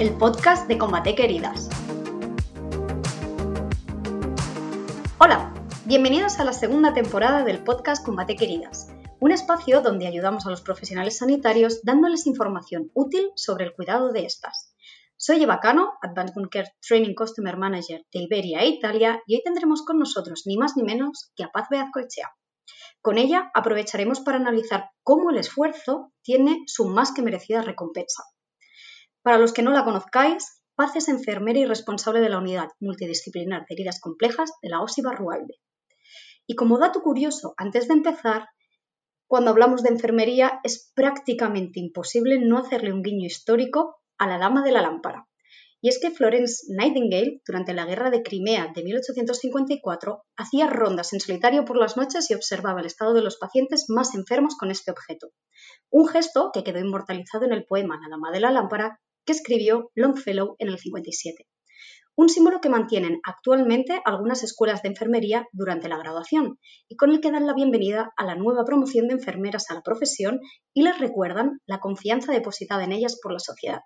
el podcast de Combate Queridas. Hola, bienvenidos a la segunda temporada del podcast Combate Queridas, un espacio donde ayudamos a los profesionales sanitarios dándoles información útil sobre el cuidado de estas. Soy Eva Cano, Advanced Care Training Customer Manager de Iberia e Italia, y hoy tendremos con nosotros ni más ni menos que a Paz Beazcoechea. Con ella aprovecharemos para analizar cómo el esfuerzo tiene su más que merecida recompensa. Para los que no la conozcáis, Paz es enfermera y responsable de la unidad multidisciplinar de heridas complejas de la OSI Barrualde. Y como dato curioso, antes de empezar, cuando hablamos de enfermería es prácticamente imposible no hacerle un guiño histórico a la Dama de la Lámpara. Y es que Florence Nightingale, durante la Guerra de Crimea de 1854, hacía rondas en solitario por las noches y observaba el estado de los pacientes más enfermos con este objeto. Un gesto que quedó inmortalizado en el poema La Dama de la Lámpara que escribió Longfellow en el 57. Un símbolo que mantienen actualmente algunas escuelas de enfermería durante la graduación y con el que dan la bienvenida a la nueva promoción de enfermeras a la profesión y les recuerdan la confianza depositada en ellas por la sociedad.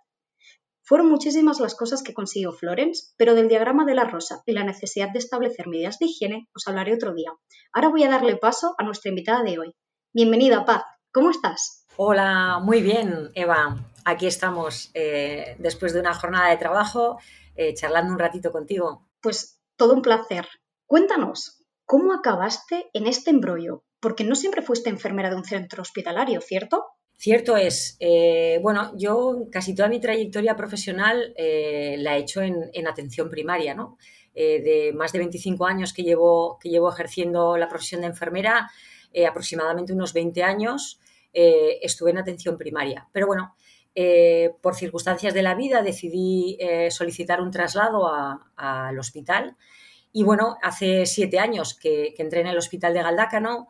Fueron muchísimas las cosas que consiguió Florence, pero del diagrama de la rosa y la necesidad de establecer medidas de higiene os hablaré otro día. Ahora voy a darle paso a nuestra invitada de hoy. Bienvenida, Paz. ¿Cómo estás? Hola, muy bien, Eva. Aquí estamos eh, después de una jornada de trabajo, eh, charlando un ratito contigo. Pues todo un placer. Cuéntanos, ¿cómo acabaste en este embrollo? Porque no siempre fuiste enfermera de un centro hospitalario, ¿cierto? Cierto es. Eh, bueno, yo casi toda mi trayectoria profesional eh, la he hecho en, atención primaria, ¿no? Eh, de más de 25 años que llevo, que llevo ejerciendo la profesión de enfermera, aproximadamente unos 20 años, estuve en atención primaria. Pero bueno, por circunstancias de la vida decidí solicitar un traslado al hospital. Y bueno, hace siete años que, que entré en el hospital de Galdácano.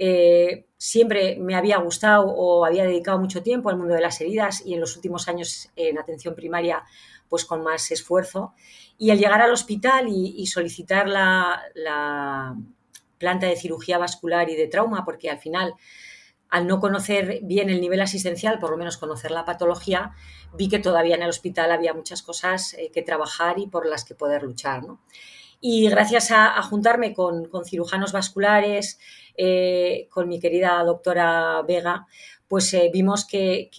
Eh, siempre me había gustado o había dedicado mucho tiempo al mundo de las heridas y en los últimos años en atención primaria pues con más esfuerzo. Y al llegar al hospital y, solicitar la, planta de cirugía vascular y de trauma, porque al final, al no conocer bien el nivel asistencial, por lo menos conocer la patología, vi que todavía en el hospital había muchas cosas eh, que trabajar y por las que poder luchar. ¿no? Y gracias a, juntarme con, cirujanos vasculares, eh, con mi querida doctora Vega, pues eh, vimos que,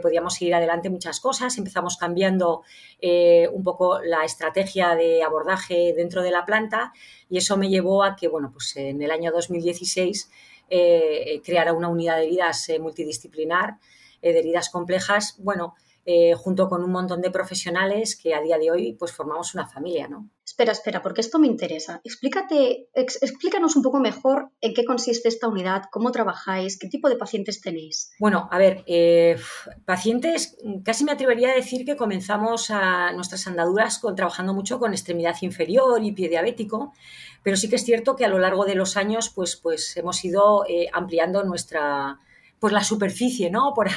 podíamos seguir adelante muchas cosas. Empezamos cambiando un poco la estrategia de abordaje dentro de la planta y eso me llevó a que, bueno, pues en el año 2016 creara una unidad de heridas multidisciplinar, de heridas complejas, bueno, junto con un montón de profesionales que a día de hoy pues formamos una familia, ¿no? Espera, espera, porque esto me interesa. Explícate, explícanos un poco mejor en qué consiste esta unidad, cómo trabajáis, qué tipo de pacientes tenéis. Bueno, a ver, eh, pacientes, casi me atrevería a decir que comenzamos a nuestras andaduras con, trabajando mucho con extremidad inferior y pie diabético, pero sí que es cierto que a lo largo de los años pues, pues hemos ido eh, ampliando nuestra, pues la superficie, ¿no? Por,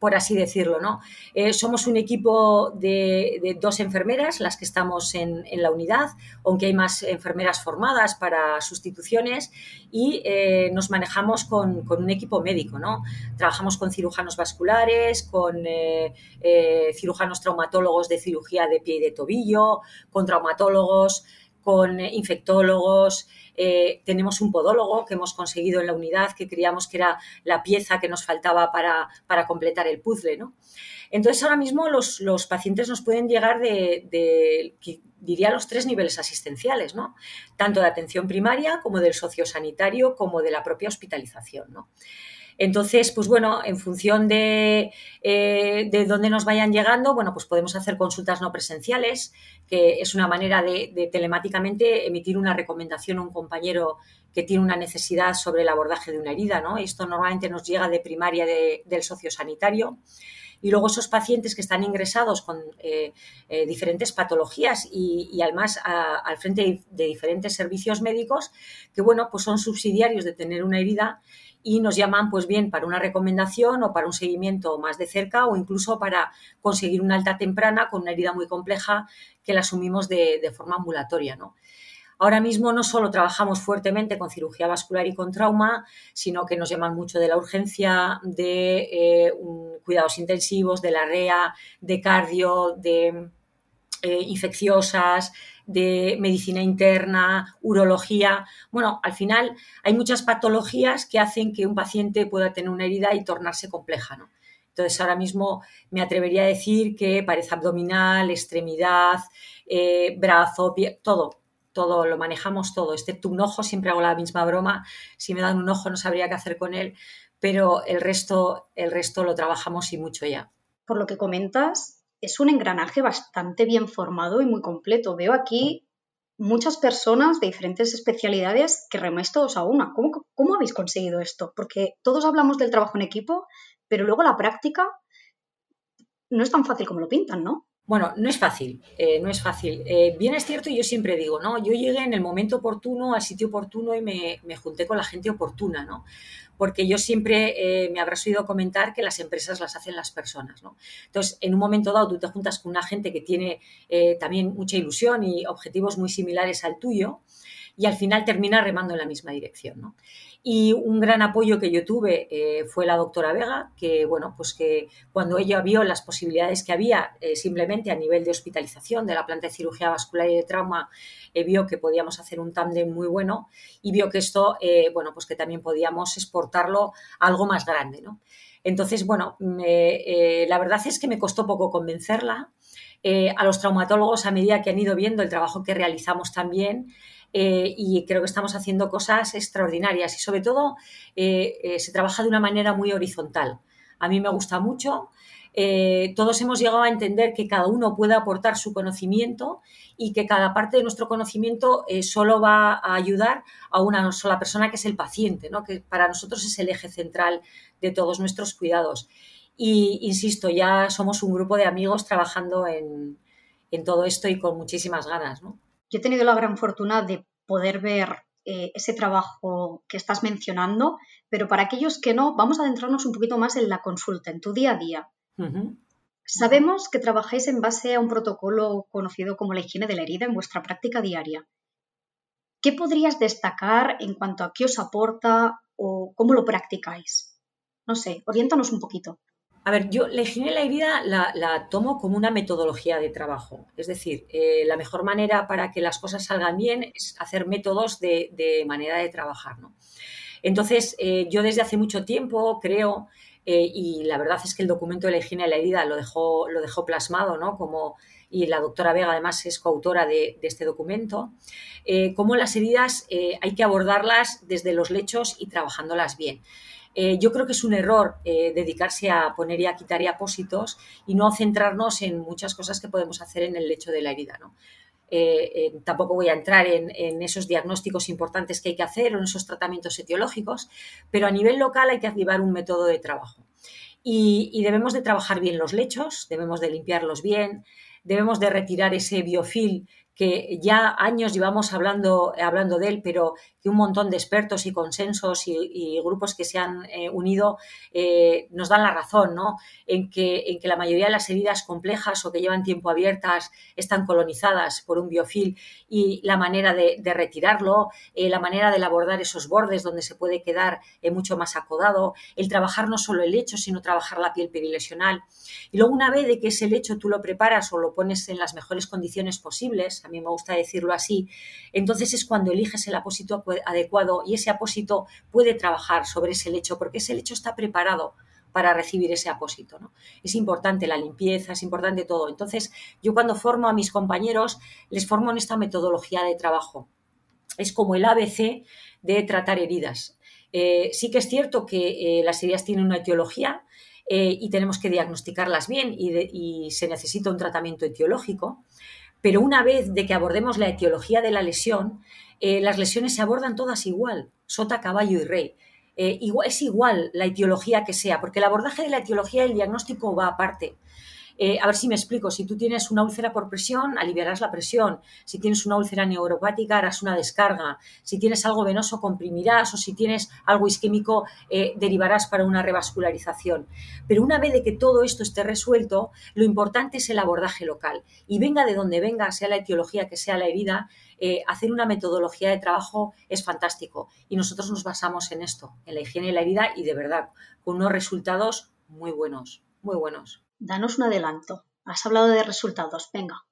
por así decirlo, ¿no? Eh, somos un equipo de, dos enfermeras, las que estamos en, la unidad, aunque hay más enfermeras formadas para sustituciones y eh, nos manejamos con, un equipo médico, ¿no? Trabajamos con cirujanos vasculares, con eh, cirujanos traumatólogos de cirugía de pie y de tobillo, con traumatólogos, con infectólogos, eh, tenemos un podólogo que hemos conseguido en la unidad, que creíamos que era la pieza que nos faltaba para, completar el puzzle. ¿no? Entonces, ahora mismo los, pacientes nos pueden llegar de, diría, los tres niveles asistenciales, ¿no? tanto de atención primaria como del sociosanitario, como de la propia hospitalización. ¿no? Entonces, pues bueno, en función de, eh, de dónde nos vayan llegando, bueno, pues podemos hacer consultas no presenciales, que es una manera de, telemáticamente emitir una recomendación a un compañero que tiene una necesidad sobre el abordaje de una herida, ¿no? Esto normalmente nos llega de primaria del sociosanitario. Y luego esos pacientes que están ingresados con eh, eh, diferentes patologías y, además al frente de, diferentes servicios médicos, que bueno, pues son subsidiarios de tener una herida y nos llaman pues bien para una recomendación o para un seguimiento más de cerca o incluso para conseguir una alta temprana con una herida muy compleja que la asumimos de, forma ambulatoria. ¿no? Ahora mismo no solo trabajamos fuertemente con cirugía vascular y con trauma, sino que nos llaman mucho de la urgencia, de eh, cuidados intensivos, de la REA, de cardio, de eh, infecciosas, de medicina interna, urología. Bueno, al final hay muchas patologías que hacen que un paciente pueda tener una herida y tornarse compleja. ¿no? Entonces, ahora mismo me atrevería a decir que pared abdominal, extremidad, eh, brazo, pie, todo, todo, lo manejamos todo, excepto un ojo, siempre hago la misma broma, si me dan un ojo no sabría qué hacer con él, pero el resto, el resto lo trabajamos y mucho ya. Por lo que comentas, es un engranaje bastante bien formado y muy completo. Veo aquí muchas personas de diferentes especialidades que remes todos a una. ¿Cómo, ¿Cómo, habéis conseguido esto? Porque todos hablamos del trabajo en equipo, pero luego la práctica no es tan fácil como lo pintan, ¿no? Bueno, no es fácil, eh, no es fácil. Eh, bien es cierto, y yo siempre digo, ¿no? Yo llegué en el momento oportuno, al sitio oportuno y me, me junté con la gente oportuna, ¿no? Porque yo siempre eh, me habrás oído comentar que las empresas las hacen las personas, ¿no? Entonces, en un momento dado, tú te juntas con una gente que tiene también mucha ilusión y objetivos muy similares al tuyo y al final termina remando en la misma dirección, ¿no? Y un gran apoyo que yo tuve eh, fue la doctora Vega, que bueno, pues que cuando ella vio las posibilidades que había eh, simplemente a nivel de hospitalización de la planta de cirugía vascular y de trauma, eh, vio que podíamos hacer un tándem muy bueno y vio que esto, bueno, pues que también podíamos exportarlo a algo más grande, ¿no? Entonces, bueno, la verdad es que me costó poco convencerla. a los traumatólogos, a medida que han ido viendo el trabajo que realizamos también, eh, y creo que estamos haciendo cosas extraordinarias y sobre todo eh, eh, se trabaja de una manera muy horizontal. A mí me gusta mucho. todos hemos llegado a entender que cada uno puede aportar su conocimiento y que cada parte de nuestro conocimiento solo va a ayudar a una sola persona que es el paciente, ¿no? que para nosotros es el eje central de todos nuestros cuidados. Y insisto, ya somos un grupo de amigos trabajando en, en todo esto y con muchísimas ganas. ¿no? Yo he tenido la gran fortuna de poder ver eh, ese trabajo que estás mencionando, pero para aquellos que no, vamos a adentrarnos un poquito más en la consulta, en tu día a día. Sabemos que trabajáis en base a un protocolo conocido como la higiene de la herida en vuestra práctica diaria. ¿Qué podrías destacar en cuanto a qué os aporta o cómo lo practicáis? No sé, oriéntanos un poquito. A ver, yo la higiene de la herida la, tomo como una metodología de trabajo. Es decir, eh, la mejor manera para que las cosas salgan bien es hacer métodos de, manera de trabajar. ¿no? Entonces, eh, yo desde hace mucho tiempo creo, eh, y la verdad es que el documento de la higiene de la herida lo dejó, lo dejó plasmado, ¿no? Como, y la doctora Vega además es coautora de, de este documento, cómo las heridas hay que abordarlas desde los lechos y trabajándolas bien. Eh, yo creo que es un error eh, dedicarse a poner y a quitar y apósitos y no centrarnos en muchas cosas que podemos hacer en el lecho de la herida. Eh, tampoco voy a entrar en, esos diagnósticos importantes que hay que hacer o en esos tratamientos etiológicos, pero a nivel local hay que activar un método de trabajo. Y, y debemos de trabajar bien los lechos, debemos de limpiarlos bien, debemos de retirar ese biofil que ya años llevamos hablando, hablando de él, pero que un montón de expertos y consensos y, grupos que se han eh, unido eh, nos dan la razón, ¿no? En que, en que la mayoría de las heridas complejas o que llevan tiempo abiertas están colonizadas por un biofil y la manera de, retirarlo, eh, la manera de abordar esos bordes donde se puede quedar mucho más acodado, el trabajar no solo el lecho, sino trabajar la piel perilesional. Y luego una vez de que ese lecho tú lo preparas o lo pones en las mejores condiciones posibles, a mí me gusta decirlo así, entonces es cuando eliges el apósito adecuado y ese apósito puede trabajar sobre ese lecho, porque ese lecho está preparado para recibir ese apósito. ¿no? Es importante la limpieza, es importante todo. Entonces, yo cuando formo a mis compañeros, les formo en esta metodología de trabajo. Es como el ABC de tratar heridas. Eh, sí que es cierto que eh, las heridas tienen una etiología, eh, y tenemos que diagnosticarlas bien y, y, se necesita un tratamiento etiológico, pero una vez de que abordemos la etiología de la lesión, eh, las lesiones se abordan todas igual, sota, caballo y rey. Eh, es igual la etiología que sea, porque el abordaje de la etiología y el diagnóstico va aparte. A ver si me explico, si tú tienes una úlcera por presión, aliviarás la presión. Si tienes una úlcera neuropática, harás una descarga. Si tienes algo venoso, comprimirás. O si tienes algo isquémico, derivarás para una revascularización. Pero una vez de que todo esto esté resuelto, lo importante es el abordaje local. Y venga de donde venga, sea la etiología que sea la herida, eh, hacer una metodología de trabajo es fantástico. Y nosotros nos basamos en esto, en la higiene y la herida, y de verdad, con unos resultados muy buenos, muy buenos. Danos un adelanto. Has hablado de resultados. Venga.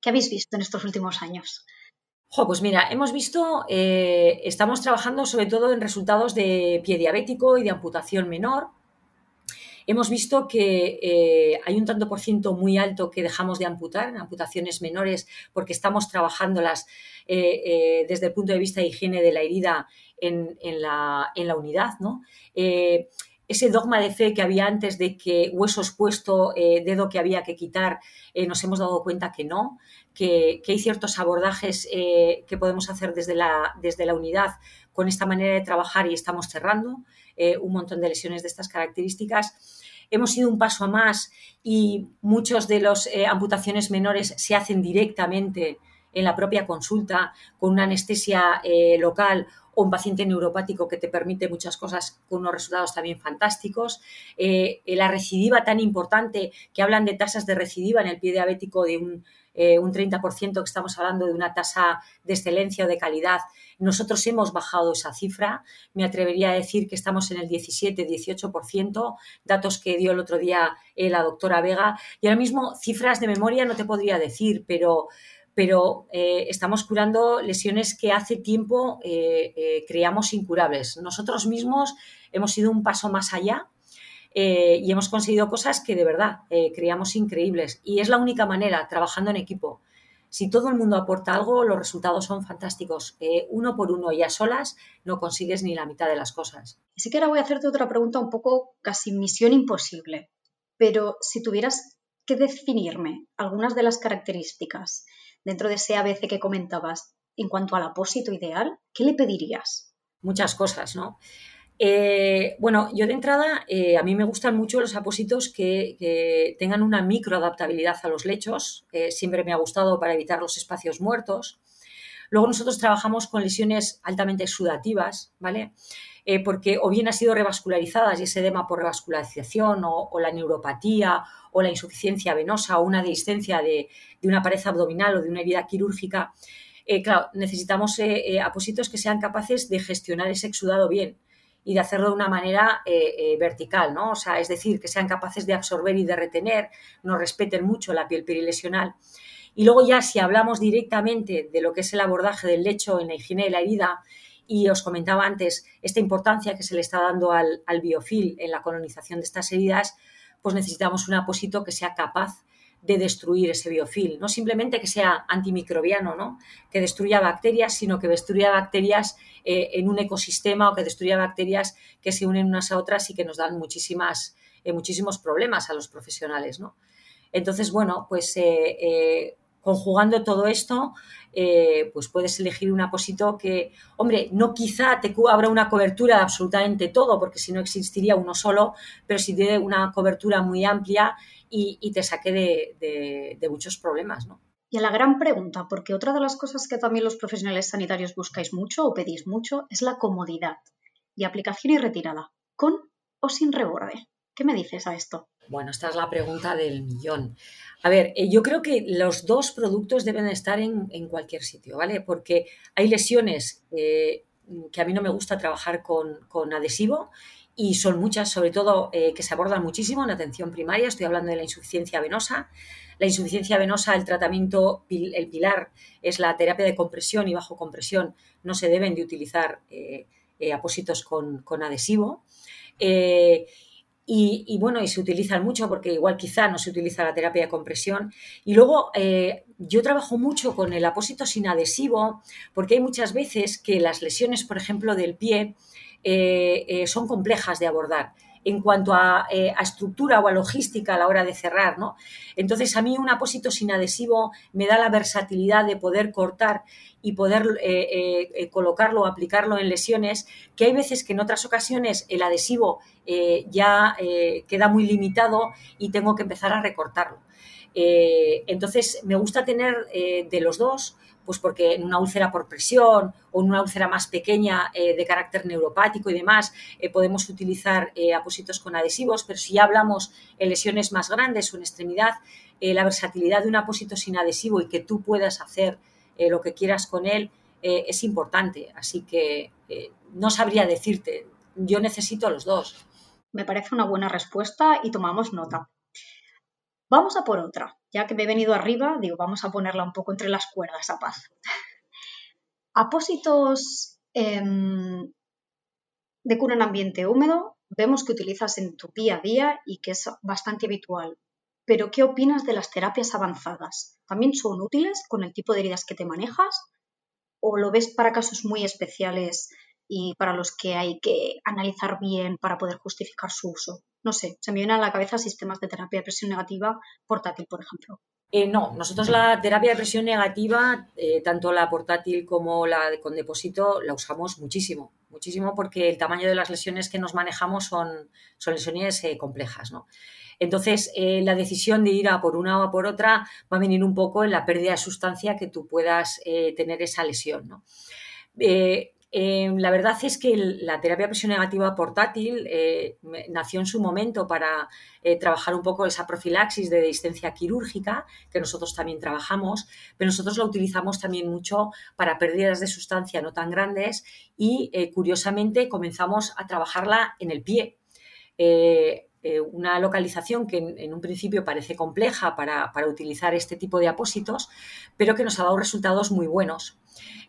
¿Qué habéis visto en estos últimos años? pues mira, hemos visto, eh, estamos trabajando sobre todo en resultados de pie diabético y de amputación menor, Hemos visto que eh, hay un tanto por ciento muy alto que dejamos de amputar, amputaciones menores, porque estamos trabajándolas eh, desde el punto de vista de higiene de la herida en, la, unidad. Ese dogma de fe que había antes de que hueso expuesto, dedo que había que quitar, nos hemos dado cuenta que no, que, hay ciertos abordajes que podemos hacer desde la, desde la unidad con esta manera de trabajar y estamos cerrando un montón de lesiones de estas características. Hemos ido un paso más y muchos de las eh, amputaciones menores se hacen directamente en la propia consulta con una anestesia eh, local o un paciente neuropático que te permite muchas cosas con unos resultados también fantásticos. Eh, la recidiva tan importante que hablan de tasas de recidiva en el pie diabético de un eh, un 30% que estamos hablando de una tasa de excelencia o de calidad. Nosotros hemos bajado esa cifra. Me atrevería a decir que estamos en el 17-18%, datos que dio el otro día eh, la doctora Vega. Y ahora mismo cifras de memoria no te podría decir, pero pero eh, estamos curando lesiones que hace tiempo creíamos incurables. Nosotros mismos hemos ido un paso más allá eh, y hemos conseguido cosas que de verdad eh, creíamos increíbles. Y es la única manera, trabajando en equipo. Si todo el mundo aporta algo, los resultados son fantásticos. Eh, uno por uno y a solas no consigues ni la mitad de las cosas. Sí que ahora voy a hacerte otra pregunta un poco casi misión imposible. Pero si tuvieras que definirme algunas de las características dentro de ese ABC que comentabas en cuanto al apósito ideal, ¿qué le pedirías? Muchas cosas, ¿no? Eh, bueno, yo de entrada, eh, a mí me gustan mucho los apósitos que, tengan una microadaptabilidad a los lechos. Eh, siempre me ha gustado para evitar los espacios muertos. Luego nosotros trabajamos con lesiones altamente sudativas, ¿vale? Porque o bien ha sido revascularizadas y ese edema por revascularización o, la neuropatía o la insuficiencia venosa o una discencia de, de una pared abdominal o de una herida quirúrgica. claro, necesitamos apósitos que sean capaces de gestionar ese exudado bien y de hacerlo de una manera eh, eh, vertical, ¿no? O sea, es decir, que sean capaces de absorber y de retener, nos respeten mucho la piel perilesional. Y luego ya si hablamos directamente de lo que es el abordaje del lecho en la higiene de la herida, y os comentaba antes esta importancia que se le está dando al, biofil en la colonización de estas heridas, pues necesitamos un apósito que sea capaz de destruir ese biofil, no simplemente que sea antimicrobiano, ¿no? que destruya bacterias, sino que destruya bacterias eh, en un ecosistema o que destruya bacterias que se unen unas a otras y que nos dan muchísimas, eh, muchísimos problemas a los profesionales. ¿no? Entonces, bueno, pues eh, conjugando todo esto, pues puedes elegir un apósito que, hombre, no quizá te abra una cobertura de absolutamente todo, porque si no existiría uno solo, pero si tiene una cobertura muy amplia y, te saque de, muchos problemas, ¿no? Y a la gran pregunta, porque otra de las cosas que también los profesionales sanitarios buscáis mucho o pedís mucho es la comodidad y aplicación y retirada, con o sin reborde. ¿Qué me dices a esto? Bueno, esta es la pregunta del millón. A ver, eh, yo creo que los dos productos deben estar en, cualquier sitio, ¿vale? Porque hay lesiones eh, que a mí no me gusta trabajar con, con adhesivo y son muchas, sobre todo eh, que se abordan muchísimo en atención primaria. Estoy hablando de la insuficiencia venosa. La insuficiencia venosa, el tratamiento, el pilar es la terapia de compresión y bajo compresión. No se deben de utilizar eh, apósitos con, adhesivo. Y, bueno, y se utilizan mucho porque igual quizá no se utiliza la terapia de compresión. Y luego yo trabajo mucho con el apósito sin adhesivo porque hay muchas veces que las lesiones, por ejemplo, del pie, eh, eh, son complejas de abordar. En cuanto a, estructura o a logística a la hora de cerrar, ¿no? Entonces, a mí un apósito sin adhesivo me da la versatilidad de poder cortar y poder colocarlo o aplicarlo en lesiones, que hay veces que en otras ocasiones el adhesivo ya queda muy limitado y tengo que empezar a recortarlo. entonces, me gusta tener de los dos pues porque en una úlcera por presión o en una úlcera más pequeña eh, de carácter neuropático y demás eh, podemos utilizar eh, apósitos con adhesivos, pero si ya hablamos en lesiones más grandes o en extremidad, la versatilidad de un apósito sin adhesivo y que tú puedas hacer lo que quieras con él es importante. Así que no sabría decirte, yo necesito los dos. Me parece una buena respuesta y tomamos nota. Vamos a por otra. Ya que me he venido arriba, digo, vamos a ponerla un poco entre las cuerdas a paz. Apósitos em, de cura en ambiente húmedo, vemos que utilizas en tu día a día y que es bastante habitual. Pero, ¿qué opinas de las terapias avanzadas? ¿También son útiles con el tipo de heridas que te manejas? ¿O lo ves para casos muy especiales y para los que hay que analizar bien para poder justificar su uso. No sé, se me vienen a la cabeza sistemas de terapia de presión negativa portátil, por ejemplo. Eh, no, nosotros la terapia de presión negativa, eh, tanto la portátil como la con depósito, la usamos muchísimo, muchísimo porque el tamaño de las lesiones que nos manejamos son, son lesiones eh, complejas, ¿no? Entonces, la decisión de ir a por una o a por otra va a venir un poco en la pérdida de sustancia que tú puedas tener esa lesión, ¿no? Eh, la verdad es que la terapia presión negativa portátil eh, nació en su momento para eh, trabajar un poco esa profilaxis de distancia quirúrgica, que nosotros también trabajamos, pero nosotros la utilizamos también mucho para pérdidas de sustancia no tan grandes y, curiosamente, comenzamos a trabajarla en el pie. Una localización que en, un principio parece compleja para, para utilizar este tipo de apósitos, pero que nos ha dado resultados muy buenos.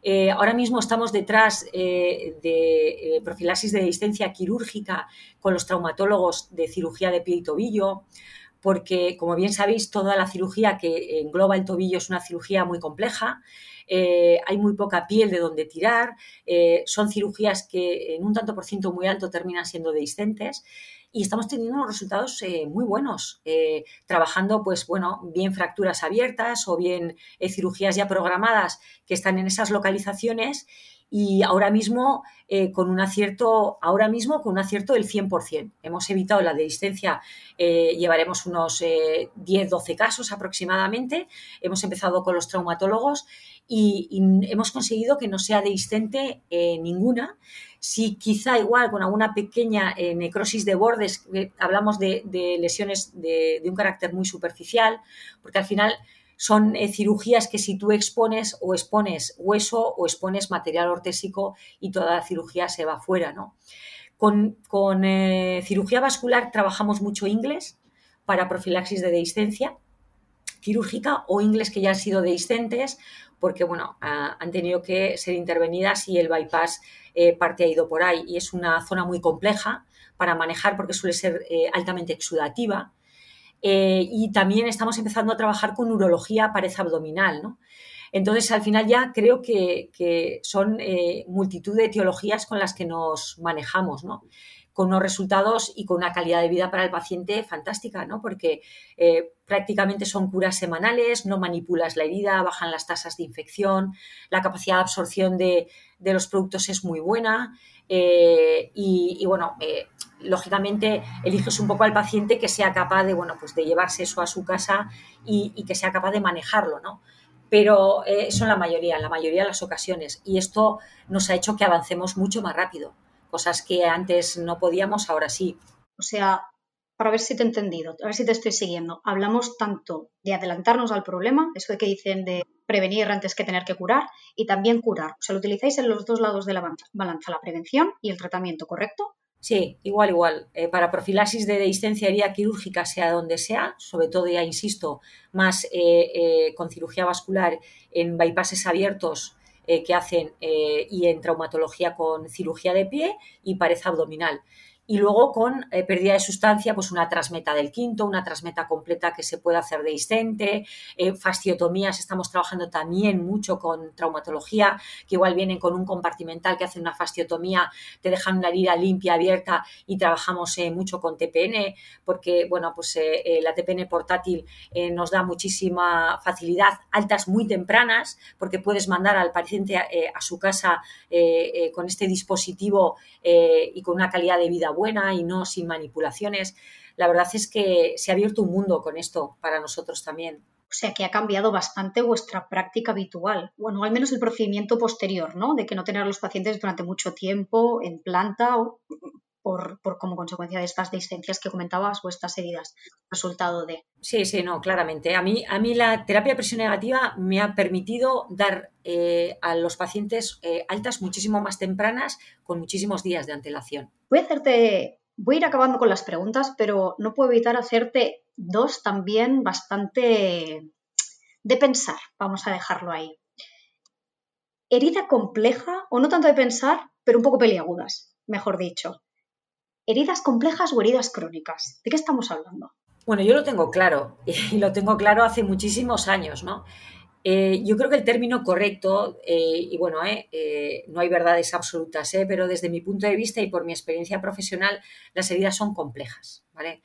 Eh, ahora mismo estamos detrás eh, de eh, profilaxis de distancia quirúrgica con los traumatólogos de cirugía de pie y tobillo, porque, como bien sabéis, toda la cirugía que engloba el tobillo es una cirugía muy compleja. hay muy poca piel de donde tirar, son cirugías que en un tanto por ciento muy alto terminan siendo dehiscentes y estamos teniendo unos resultados eh, muy buenos, eh, trabajando, pues bueno, bien fracturas abiertas o bien eh, cirugías ya programadas que están en esas localizaciones y ahora mismo con un acierto, ahora mismo con un acierto del 100%. Hemos evitado la dehiscencia, llevaremos unos 10-12 casos aproximadamente. Hemos empezado con los traumatólogos y, hemos conseguido que no sea dehiscente ninguna si quizá igual con alguna pequeña eh, necrosis de bordes, hablamos de, lesiones de, un carácter muy superficial, porque al final son eh, cirugías que si tú expones o expones hueso o expones material ortésico y toda la cirugía se va fuera, ¿no? Con, eh, cirugía vascular trabajamos mucho inglés para profilaxis de dehiscencia quirúrgica o inglés que ya han sido dehiscentes porque bueno, han tenido que ser intervenidas y el bypass eh, parte ha ido por ahí. Y es una zona muy compleja para manejar porque suele ser altamente exudativa. Eh, y también estamos empezando a trabajar con urología pared abdominal, ¿no? Entonces, al final ya creo que, son multitud de etiologías con las que nos manejamos, ¿no? con unos resultados y con una calidad de vida para el paciente fantástica, ¿no? Porque eh, prácticamente son curas semanales, no manipulas la herida, bajan las tasas de infección, la capacidad de absorción de, los productos es muy buena eh, y, bueno, eh, lógicamente eliges un poco al paciente que sea capaz de, bueno, pues de llevarse eso a su casa y, y que sea capaz de manejarlo, ¿no? Pero son la mayoría, la mayoría de las ocasiones y esto nos ha hecho que avancemos mucho más rápido cosas que antes no podíamos, ahora sí. O sea, para ver si te he entendido, a ver si te estoy siguiendo, hablamos tanto de adelantarnos al problema, eso de que dicen de prevenir antes que tener que curar, y también curar. O sea, lo utilizáis en los dos lados de la balanza, la prevención y el tratamiento, ¿correcto? Sí, igual, igual. Eh, para profilaxis de distancia herida quirúrgica, sea donde sea, sobre todo, ya insisto, más eh, eh, con cirugía vascular en bypasses abiertos que hacen y en traumatología con cirugía de pie y pared abdominal. Y luego con eh, pérdida de sustancia, pues una transmeta del quinto, una transmeta completa que se puede hacer de iscente, eh, fasciotomías, estamos trabajando también mucho con traumatología, que igual vienen con un compartimental que hace una fasciotomía, te dejan una herida limpia, abierta y trabajamos eh, mucho con TPN, porque bueno, pues la TPN portátil nos da muchísima facilidad, altas muy tempranas, porque puedes mandar al paciente a su casa con este dispositivo y con una calidad de vida buena y no sin manipulaciones. La verdad es que se ha abierto un mundo con esto para nosotros también. O sea que ha cambiado bastante vuestra práctica habitual, bueno, al menos el procedimiento posterior, ¿no? De que no tener a los pacientes durante mucho tiempo en planta o por, como consecuencia de estas discencias que comentabas o estas heridas, resultado de. Sí, sí, no, claramente. A mí, a mí la terapia de presión negativa me ha permitido dar eh, a los pacientes eh, altas muchísimo más tempranas con muchísimos días de antelación. Voy a hacerte, voy a ir acabando con las preguntas, pero no puedo evitar hacerte dos también bastante de pensar. Vamos a dejarlo ahí. Herida compleja, o no tanto de pensar, pero un poco peliagudas, mejor dicho. ¿Heridas complejas o heridas crónicas? ¿De qué estamos hablando? Bueno, yo lo tengo claro y lo tengo claro hace muchísimos años, ¿no? Eh, yo creo que el término correcto, eh, y bueno, eh, no hay verdades absolutas, pero desde mi punto de vista y por mi experiencia profesional, las heridas son complejas, ¿vale?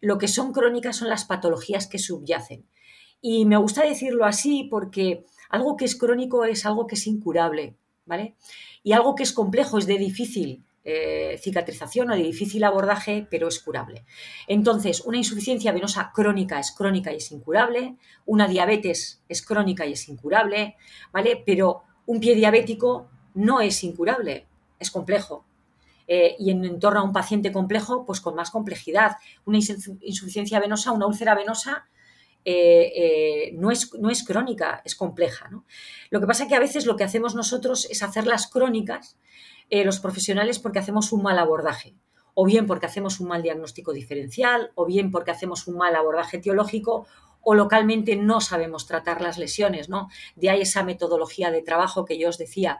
Lo que son crónicas son las patologías que subyacen. Y me gusta decirlo así porque algo que es crónico es algo que es incurable, ¿vale? Y algo que es complejo es de difícil eh, cicatrización o de difícil abordaje, pero es curable. Entonces, una insuficiencia venosa crónica es crónica y es incurable, una diabetes es crónica y es incurable, ¿vale? Pero un pie diabético no es incurable, es complejo. Eh, y en, torno a un paciente complejo, pues con más complejidad. Una insuficiencia venosa, una úlcera venosa, eh, no, es, no, es, crónica, es compleja. Lo que pasa es que a veces lo que hacemos nosotros es hacerlas crónicas eh, los profesionales porque hacemos un mal abordaje, o bien porque hacemos un mal diagnóstico diferencial, o bien porque hacemos un mal abordaje teológico, o localmente no sabemos tratar las lesiones, ¿no? De ahí esa metodología de trabajo que yo os decía.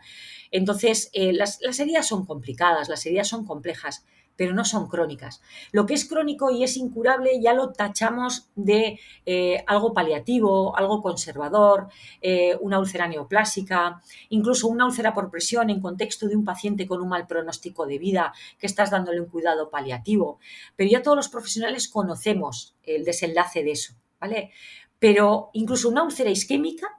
Entonces, eh, las, las heridas son complicadas, las heridas son complejas, pero no son crónicas. Lo que es crónico y es incurable ya lo tachamos de eh, algo paliativo, algo conservador, eh, una úlcera neoplásica, incluso una úlcera por presión en contexto de un paciente con un mal pronóstico de vida, que estás dándole un cuidado paliativo. Pero ya todos los profesionales conocemos el desenlace de eso, ¿vale? Pero incluso una úlcera isquémica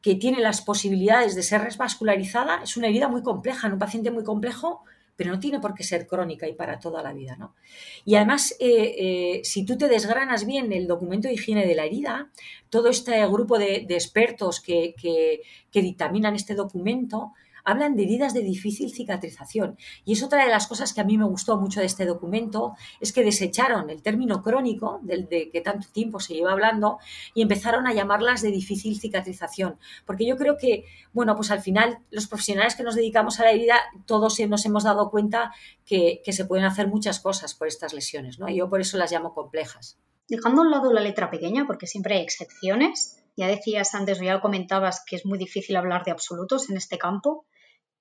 que tiene las posibilidades de ser resvascularizada es una herida muy compleja en un paciente muy complejo pero no tiene por qué ser crónica y para toda la vida. ¿no? Y además, eh, eh, si tú te desgranas bien el documento de higiene de la herida, todo este grupo de, expertos que, que dictaminan este documento hablan de heridas de difícil cicatrización. Y es otra de las cosas que a mí me gustó mucho de este documento, es que desecharon el término crónico, del de que tanto tiempo se lleva hablando, y empezaron a llamarlas de difícil cicatrización. Porque yo creo que, bueno, pues al final los profesionales que nos dedicamos a la herida, todos nos hemos dado cuenta que, se pueden hacer muchas cosas por estas lesiones, ¿no? Y yo por eso las llamo complejas. Dejando a un lado la letra pequeña, porque siempre hay excepciones, ya decías antes, ya comentabas que es muy difícil hablar de absolutos en este campo.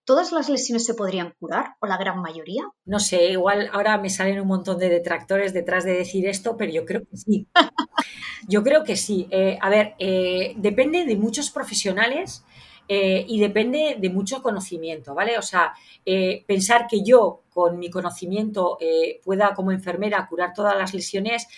¿Todas las lesiones se podrían curar o la gran mayoría? No sé, igual ahora me salen un montón de detractores detrás de decir esto, pero yo creo que sí. yo creo que sí. Eh, a ver, eh, depende de muchos profesionales eh, y depende de mucho conocimiento, ¿vale? O sea, pensar que yo con mi conocimiento pueda como enfermera curar todas las lesiones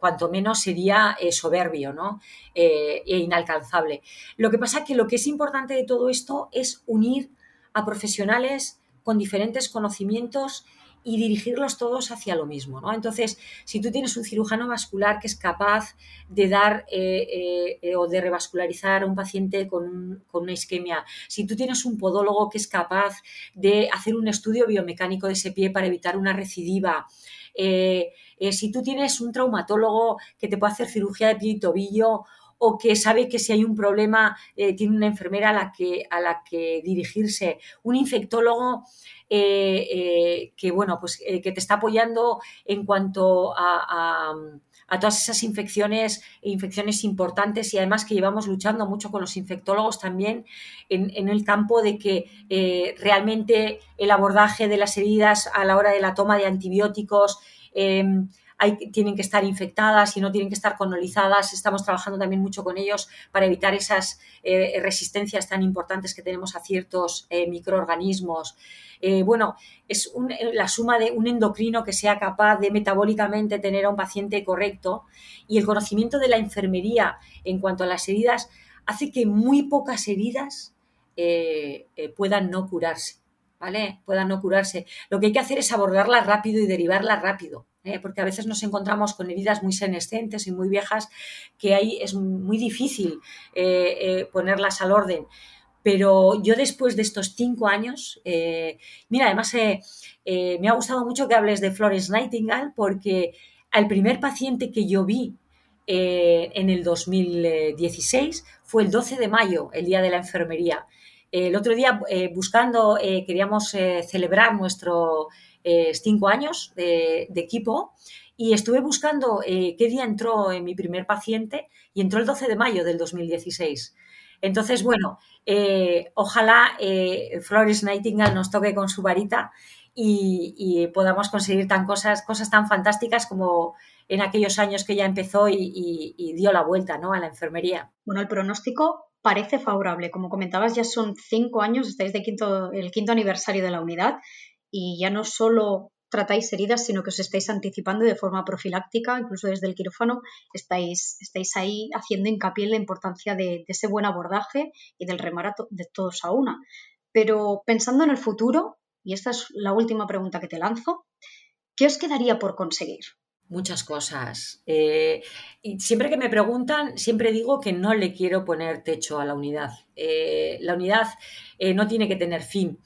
cuanto menos sería eh, soberbio ¿no? Eh, e inalcanzable. Lo que pasa es que lo que es importante de todo esto es unir a profesionales con diferentes conocimientos y dirigirlos todos hacia lo mismo. ¿no? Entonces, si tú tienes un cirujano vascular que es capaz de dar eh, o de revascularizar a un paciente con, con, una isquemia, si tú tienes un podólogo que es capaz de hacer un estudio biomecánico de ese pie para evitar una recidiva, eh, eh, si tú tienes un traumatólogo que te puede hacer cirugía de pie y tobillo o que sabe que si hay un problema eh, tiene una enfermera a la que, a la que dirigirse, un infectólogo que, bueno, pues, que te está apoyando en cuanto a a todas esas infecciones, infecciones importantes y además que llevamos luchando mucho con los infectólogos también en, el campo de que eh, realmente el abordaje de las heridas a la hora de la toma de antibióticos tienen que estar infectadas y no tienen que estar colonizadas. Estamos trabajando también mucho con ellos para evitar esas eh, resistencias tan importantes que tenemos a ciertos eh, microorganismos. Eh, bueno, es la suma de un endocrino que sea capaz de metabólicamente tener a un paciente correcto y el conocimiento de la enfermería en cuanto a las heridas hace que muy pocas heridas puedan no curarse. ¿Vale? Puedan no curarse. Lo que hay que hacer es abordarlas rápido y derivarlas rápido. ¿Eh? porque a veces nos encontramos con heridas muy senescentes y muy viejas que ahí es muy difícil eh, eh, ponerlas al orden. Pero yo después de estos cinco años, mira, además me ha gustado mucho que hables de Florence Nightingale porque al primer paciente que yo vi en el 2016 fue el 12 de mayo, el Día de la Enfermería. El otro día, buscando, queríamos celebrar nuestro eh, cinco años de, equipo y estuve buscando eh, qué día entró en mi primer paciente y entró el 12 de mayo del 2016. Entonces, bueno, eh, ojalá Flores Nightingale nos toque con su varita y, podamos conseguir tan cosas, cosas tan fantásticas como en aquellos años que ya empezó y, dio la vuelta ¿no? a la enfermería. Bueno, el pronóstico parece favorable. Como comentabas, ya son cinco años, estáis de quinto, el quinto aniversario de la unidad y ya no solo tratáis heridas, sino que os estáis anticipando de forma profiláctica, incluso desde el quirófano, estáis, estáis ahí haciendo hincapié en la importancia de, ese buen abordaje y del remar de todos a una. Pero pensando en el futuro, y esta es la última pregunta que te lanzo, ¿qué os quedaría por conseguir? Muchas cosas. Eh, siempre que me preguntan, siempre digo que no le quiero poner techo a la unidad. Eh, la unidad eh, no tiene que tener fin.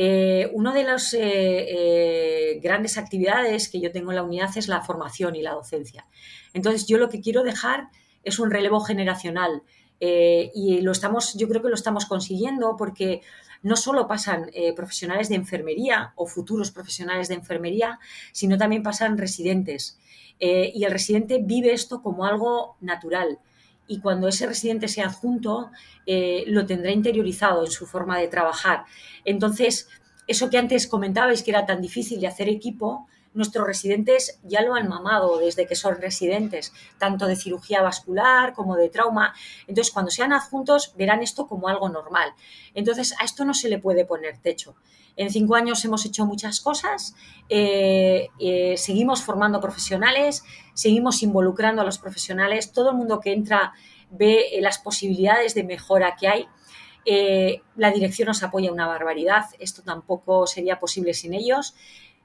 Eh, una de las eh, eh, grandes actividades que yo tengo en la unidad es la formación y la docencia. Entonces, yo lo que quiero dejar es un relevo generacional y lo estamos, yo creo que lo estamos consiguiendo porque no solo pasan profesionales de enfermería o futuros profesionales de enfermería, sino también pasan residentes. y el residente vive esto como algo natural y cuando ese residente sea adjunto, eh, lo tendrá interiorizado en su forma de trabajar. Entonces, eso que antes comentabais que era tan difícil de hacer equipo, nuestros residentes ya lo han mamado desde que son residentes, tanto de cirugía vascular como de trauma. Entonces, cuando sean adjuntos, verán esto como algo normal. Entonces, a esto no se le puede poner techo. En cinco años hemos hecho muchas cosas, eh, eh, seguimos formando profesionales, seguimos involucrando a los profesionales, todo el mundo que entra ve eh, las posibilidades de mejora que hay. la dirección nos apoya una barbaridad, esto tampoco sería posible sin ellos.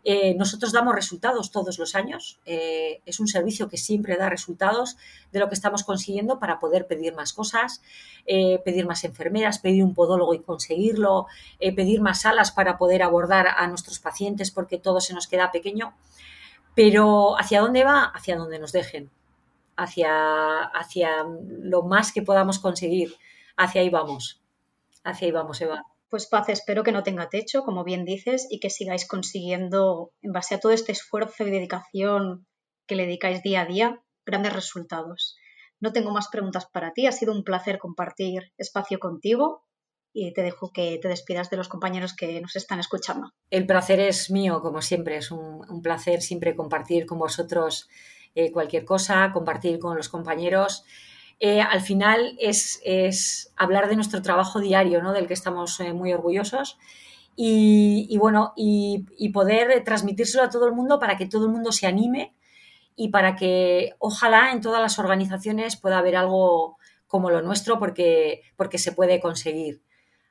Eh, nosotros damos resultados todos los años. Eh, es un servicio que siempre da resultados de lo que estamos consiguiendo para poder pedir más cosas, eh, pedir más enfermeras, pedir un podólogo y conseguirlo, pedir más salas para poder abordar a nuestros pacientes porque todo se nos queda pequeño. Pero ¿hacia dónde va? Hacia donde nos dejen. Hacia, hacia lo más que podamos conseguir. Hacia ahí vamos. Hacia ahí vamos, Eva. Pues Paz, espero que no tenga techo, como bien dices, y que sigáis consiguiendo, en base a todo este esfuerzo y dedicación que le dedicáis día a día, grandes resultados. No tengo más preguntas para ti, ha sido un placer compartir espacio contigo y te dejo que te despidas de los compañeros que nos están escuchando. El placer es mío, como siempre, es un, placer siempre compartir con vosotros eh, cualquier cosa, compartir con los compañeros. Eh, al final es, hablar de nuestro trabajo diario, ¿no? del que estamos eh, muy orgullosos. Y, bueno, y, poder transmitírselo a todo el mundo para que todo el mundo se anime y para que ojalá en todas las organizaciones pueda haber algo como lo nuestro porque, porque se puede conseguir.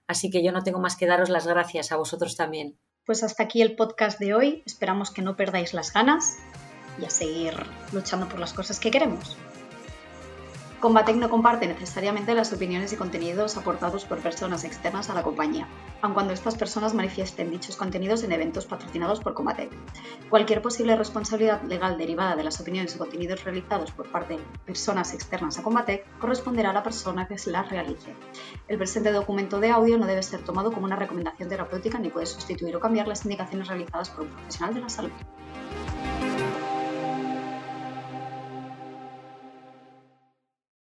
Así que yo no tengo más que daros las gracias a vosotros también. Pues hasta aquí el podcast de hoy. Esperamos que no perdáis las ganas y a seguir luchando por las cosas que queremos. Combatec no comparte necesariamente las opiniones y contenidos aportados por personas externas a la compañía, aun cuando estas personas manifiesten dichos contenidos en eventos patrocinados por Combatec. Cualquier posible responsabilidad legal derivada de las opiniones y contenidos realizados por parte de personas externas a Combatec corresponderá a la persona que las realice. El presente documento de audio no debe ser tomado como una recomendación terapéutica ni puede sustituir o cambiar las indicaciones realizadas por un profesional de la salud.